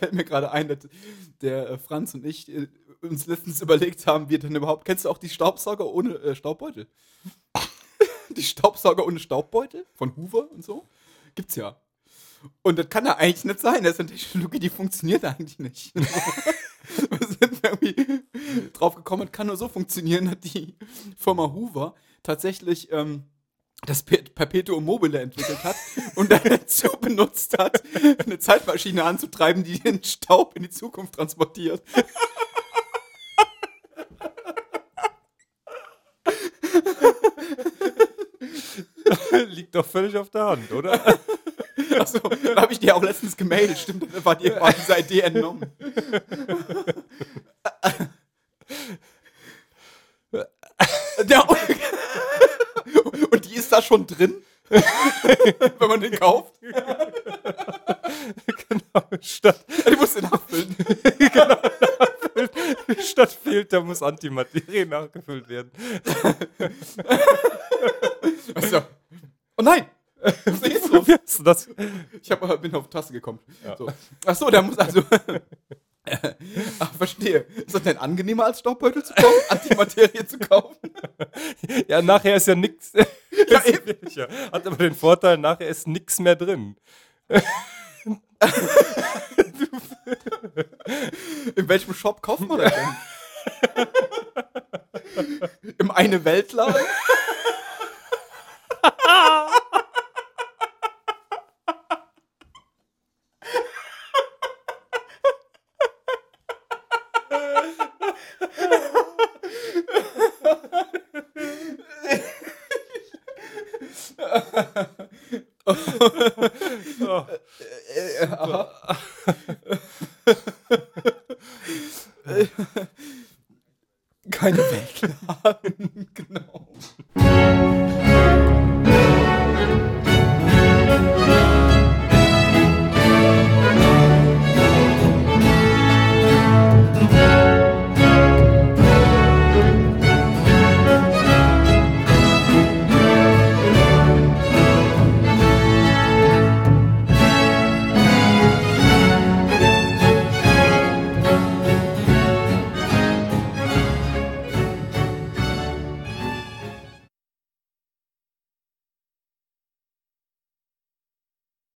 fällt mir gerade ein, dass der äh, Franz und ich äh, uns letztens überlegt haben, wie denn überhaupt. Kennst du auch die Staubsauger ohne äh, Staubbeutel? die Staubsauger ohne Staubbeutel von Hoover und so? Gibt's ja. Und das kann ja eigentlich nicht sein. Das ist eine Technologie, die funktioniert eigentlich nicht. Wir sind irgendwie drauf gekommen, es kann nur so funktionieren, dass die Firma Hoover tatsächlich ähm, das Per- Perpetuum mobile entwickelt hat und dann dazu benutzt hat, eine Zeitmaschine anzutreiben, die den Staub in die Zukunft transportiert. Liegt doch völlig auf der Hand, oder? Achso, da habe ich dir auch letztens gemailt. Stimmt, da war dir war diese Idee entnommen. Ja, und, und die ist da schon drin? Wenn man den kauft? genau. Statt, Die musst du nachfüllen. statt Filter muss Antimaterie nachgefüllt werden. Achso. Oh nein! Was ist los? Wie das? Ich hab, bin auf Taste gekommen. Ja. So. Achso, der muss also. Ach, verstehe. Ist das denn angenehmer als Staubbeutel zu kaufen? Antimaterie zu kaufen? Ja, nachher ist ja nix. Ja, eben. Ja, Hat aber den Vorteil, nachher ist nix mehr drin. In welchem Shop kauft man das denn? Im eine Weltladen? oh, Keine Weglagen.